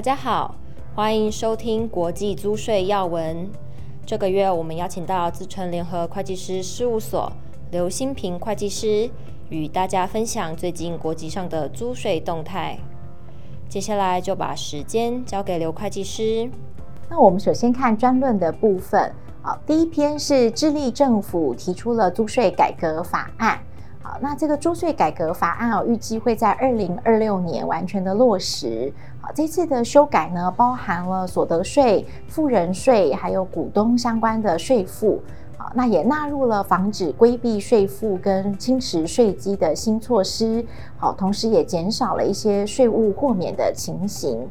大家好，欢迎收听国际租税要闻。这个月我们邀请到自诚联合会计师事务所刘新平会计师，与大家分享最近国际上的租税动态。接下来就把时间交给刘会计师。那我们首先看专论的部分。好，第一篇是智利政府提出了租税改革法案。那这个租税改革法案哦，预计会在二零二六年完全的落实。好，这次的修改呢，包含了所得税、富人税，还有股东相关的税负。好，那也纳入了防止规避税负跟侵蚀税基的新措施。好，同时也减少了一些税务豁免的情形。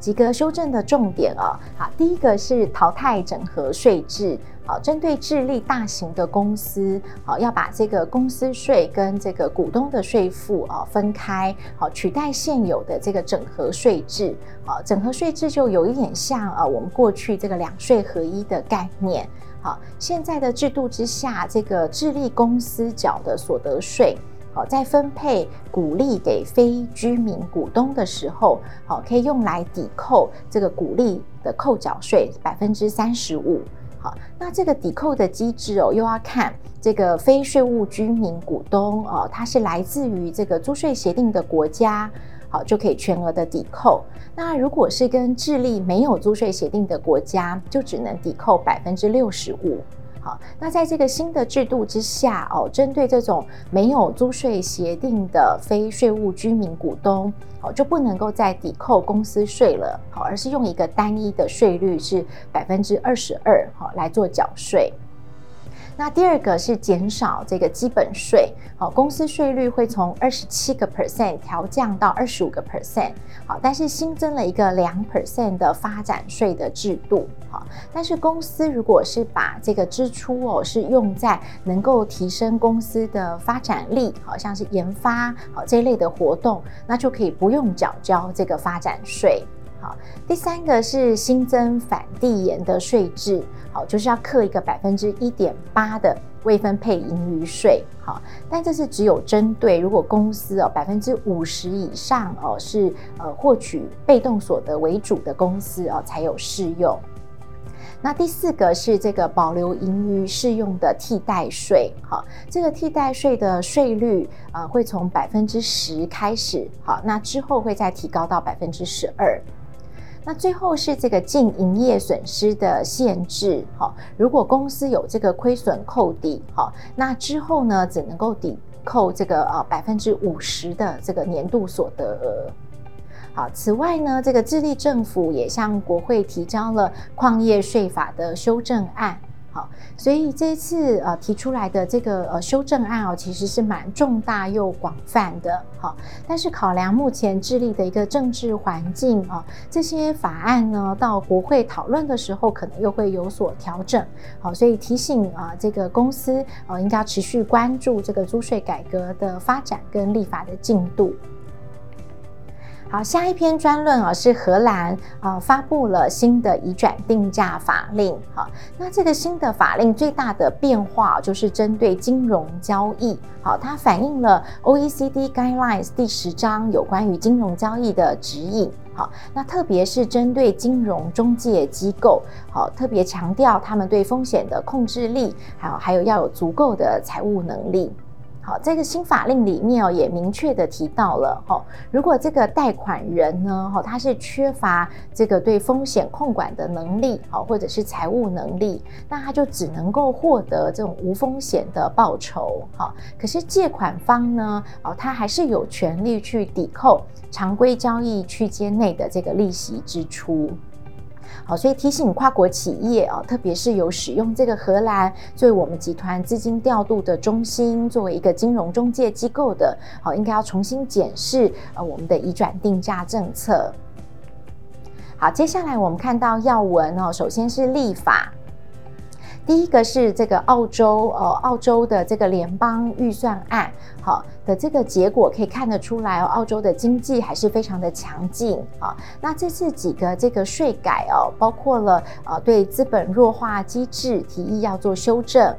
几个修正的重点啊，好，第一个是淘汰整合税制，好，针对智利大型的公司，好，要把这个公司税跟这个股东的税负啊分开，好，取代现有的这个整合税制，好，整合税制就有一点像啊，我们过去这个两税合一的概念，好，现在的制度之下，这个智利公司缴的所得税。好，在分配股利给非居民股东的时候，好，可以用来抵扣这个股利的扣缴税百分之三十五。好，那这个抵扣的机制哦，又要看这个非税务居民股东哦，它是来自于这个租税协定的国家，好，就可以全额的抵扣。那如果是跟智利没有租税协定的国家，就只能抵扣百分之六十五。那在这个新的制度之下哦，针对这种没有租税协定的非税务居民股东，哦，就不能够再抵扣公司税了，好，而是用一个单一的税率是百分之二十二，好，来做缴税。那第二个是减少这个基本税，好，公司税率会从二十七个 percent 调降到二十五个 percent，好，但是新增了一个两 percent 的发展税的制度，好，但是公司如果是把这个支出哦是用在能够提升公司的发展力，好像是研发好这一类的活动，那就可以不用缴交这个发展税。好，第三个是新增返递延的税制，好，就是要课一个百分之一点八的未分配盈余税，好，但这是只有针对如果公司哦百分之五十以上哦是呃获取被动所得为主的公司哦才有适用。那第四个是这个保留盈余适用的替代税，好，这个替代税的税率啊会从百分之十开始，好，那之后会再提高到百分之十二。那最后是这个净营业损失的限制，好，如果公司有这个亏损扣抵，好，那之后呢，只能够抵扣这个呃百分之五十的这个年度所得额。好，此外呢，这个智利政府也向国会提交了矿业税法的修正案。所以这次呃提出来的这个呃修正案哦，其实是蛮重大又广泛的。好，但是考量目前智利的一个政治环境啊，这些法案呢到国会讨论的时候，可能又会有所调整。好，所以提醒啊，这个公司呃应该要持续关注这个租税改革的发展跟立法的进度。好，下一篇专论啊是荷兰啊发布了新的移转定价法令。好，那这个新的法令最大的变化就是针对金融交易。好，它反映了 OECD Guidelines 第十章有关于金融交易的指引。好，那特别是针对金融中介机构，好，特别强调他们对风险的控制力，还有还有要有足够的财务能力。好，这个新法令里面哦，也明确的提到了哦，如果这个贷款人呢，哈，他是缺乏这个对风险控管的能力，好，或者是财务能力，那他就只能够获得这种无风险的报酬，好，可是借款方呢，哦，他还是有权利去抵扣常规交易区间内的这个利息支出。好，所以提醒跨国企业啊，特别是有使用这个荷兰作为我们集团资金调度的中心，作为一个金融中介机构的，好，应该要重新检视呃我们的移转定价政策。好，接下来我们看到要闻哦，首先是立法。第一个是这个澳洲，呃，澳洲的这个联邦预算案，好的这个结果可以看得出来哦，澳洲的经济还是非常的强劲啊。那这次几个这个税改哦，包括了呃对资本弱化机制提议要做修正。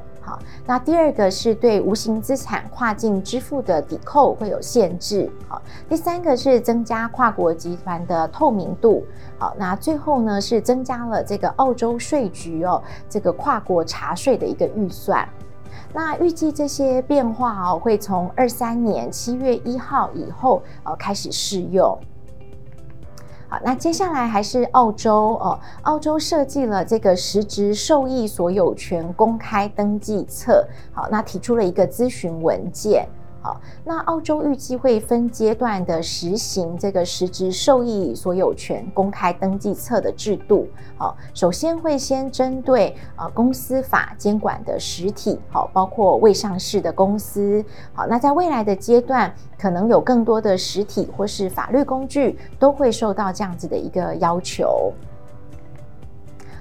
那第二个是对无形资产跨境支付的抵扣会有限制，好，第三个是增加跨国集团的透明度，好，那最后呢是增加了这个澳洲税局哦，这个跨国查税的一个预算。那预计这些变化哦，会从二三年七月一号以后呃开始适用。好，那接下来还是澳洲哦，澳洲设计了这个实质受益所有权公开登记册，好，那提出了一个咨询文件。好，那澳洲预计会分阶段的实行这个实质受益所有权公开登记册的制度。好，首先会先针对呃公司法监管的实体，好，包括未上市的公司。好，那在未来的阶段，可能有更多的实体或是法律工具都会受到这样子的一个要求。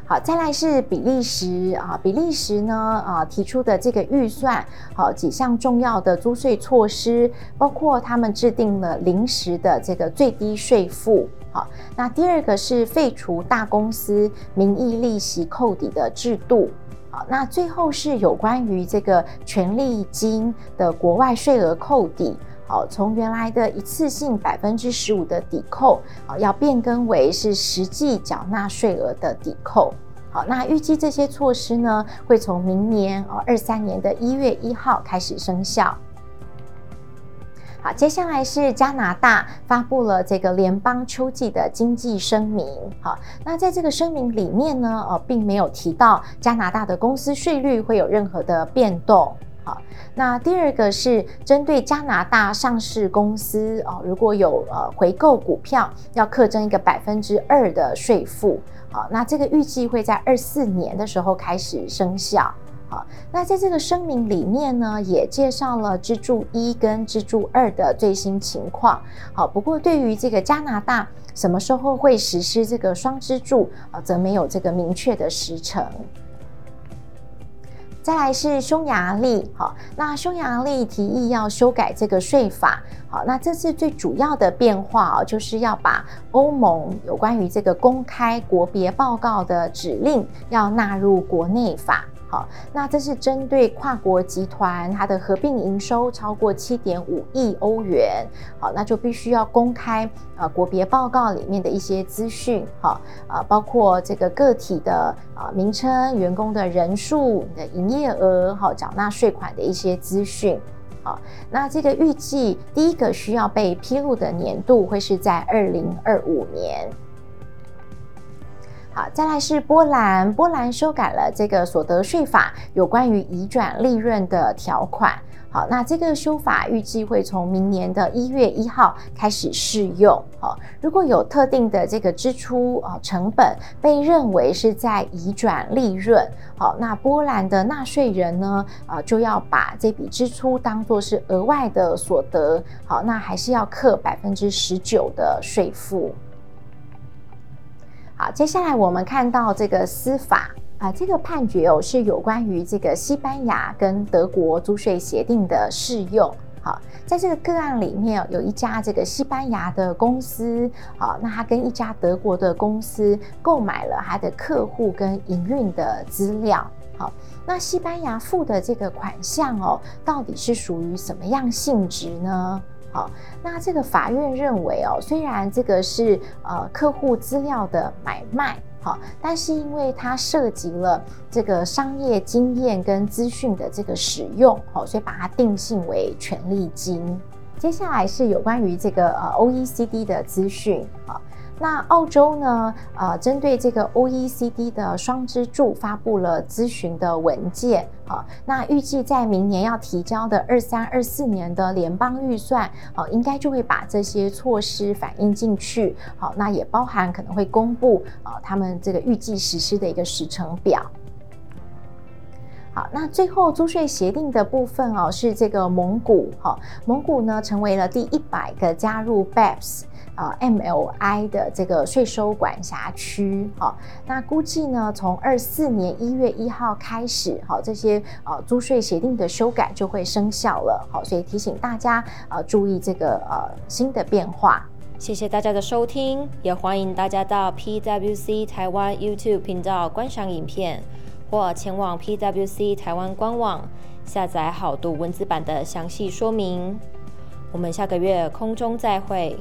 好，再来是比利时啊，比利时呢啊提出的这个预算，好几项重要的租税措施，包括他们制定了临时的这个最低税负，好，那第二个是废除大公司名义利息扣抵的制度，好，那最后是有关于这个权利金的国外税额扣抵，好，从原来的一次性百分之十五的抵扣，啊，要变更为是实际缴纳税额的抵扣。好，那预计这些措施呢，会从明年哦二三年的一月一号开始生效。好，接下来是加拿大发布了这个联邦秋季的经济声明。好，那在这个声明里面呢，呃，并没有提到加拿大的公司税率会有任何的变动。好，那第二个是针对加拿大上市公司哦，如果有呃回购股票，要课征一个百分之二的税负。好，那这个预计会在二四年的时候开始生效。好，那在这个声明里面呢，也介绍了支柱一跟支柱二的最新情况。好，不过对于这个加拿大什么时候会实施这个双支柱啊，则没有这个明确的时程。再来是匈牙利，好，那匈牙利提议要修改这个税法，好，那这次最主要的变化哦，就是要把欧盟有关于这个公开国别报告的指令要纳入国内法。好，那这是针对跨国集团，它的合并营收超过七点五亿欧元，好，那就必须要公开呃国别报告里面的一些资讯，好，啊，包括这个个体的啊名称、员工的人数、你的营业额、好缴纳税款的一些资讯，好，那这个预计第一个需要被披露的年度会是在二零二五年。好，再来是波兰，波兰修改了这个所得税法有关于移转利润的条款。好，那这个修法预计会从明年的一月一号开始适用。好，如果有特定的这个支出啊成本被认为是在移转利润，好，那波兰的纳税人呢啊就要把这笔支出当作是额外的所得。好，那还是要课百分之十九的税负。接下来我们看到这个司法啊、呃，这个判决哦是有关于这个西班牙跟德国租税协定的适用。好，在这个个案里面有一家这个西班牙的公司，好，那他跟一家德国的公司购买了他的客户跟营运的资料。好，那西班牙付的这个款项哦，到底是属于什么样性质呢？好，那这个法院认为哦，虽然这个是呃客户资料的买卖，好，但是因为它涉及了这个商业经验跟资讯的这个使用，好，所以把它定性为权利金。接下来是有关于这个呃 OECD 的资讯，好。那澳洲呢？呃，针对这个 OECD 的双支柱发布了咨询的文件啊。那预计在明年要提交的二三二四年的联邦预算，啊，应该就会把这些措施反映进去。好，那也包含可能会公布啊，他们这个预计实施的一个时程表。好，那最后租税协定的部分哦，是这个蒙古。哈，蒙古呢成为了第一百个加入 BEPS。啊，MLI 的这个税收管辖区，好，那估计呢，从二四年一月一号开始，好，这些呃租税协定的修改就会生效了，好，所以提醒大家呃注意这个呃新的变化。谢谢大家的收听，也欢迎大家到 PWC 台湾 YouTube 频道观赏影片。或前往 PWC 台湾官网下载好读文字版的详细说明。我们下个月空中再会。